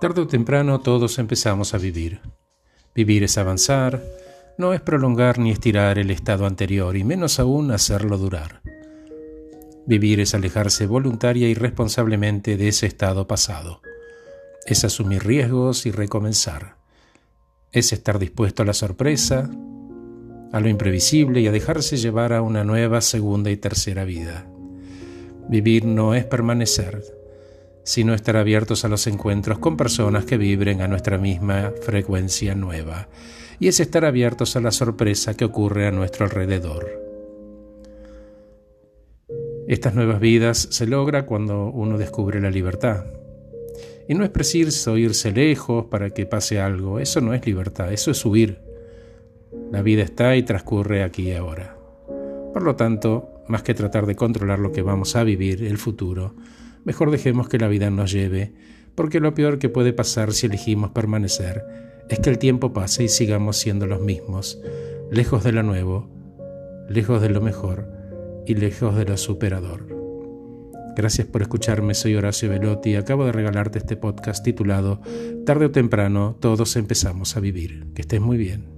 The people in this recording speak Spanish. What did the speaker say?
Tarde o temprano todos empezamos a vivir. Vivir es avanzar, no es prolongar ni estirar el estado anterior, y menos aún hacerlo durar. Vivir es alejarse voluntaria y responsablemente de ese estado pasado. Es asumir riesgos y recomenzar. Es estar dispuesto a la sorpresa, a lo imprevisible y a dejarse llevar a una nueva segunda y tercera vida. Vivir no es permanecer, sino estar abiertos a los encuentros con personas que vibren a nuestra misma frecuencia nueva, y es estar abiertos a la sorpresa que ocurre a nuestro alrededor. Estas nuevas vidas se logra cuando uno descubre la libertad. Y no es preciso irse lejos para que pase algo, eso no es libertad, eso es huir. La vida está y transcurre aquí y ahora. Por lo tanto, más que tratar de controlar lo que vamos a vivir, el futuro, mejor dejemos que la vida nos lleve, porque lo peor que puede pasar si elegimos permanecer es que el tiempo pase y sigamos siendo los mismos, lejos de lo nuevo, lejos de lo mejor y lejos de lo superador. Gracias por escucharme, soy Horacio Velotti y acabo de regalarte este podcast titulado Tarde o temprano todos empezamos a vivir. Que estés muy bien.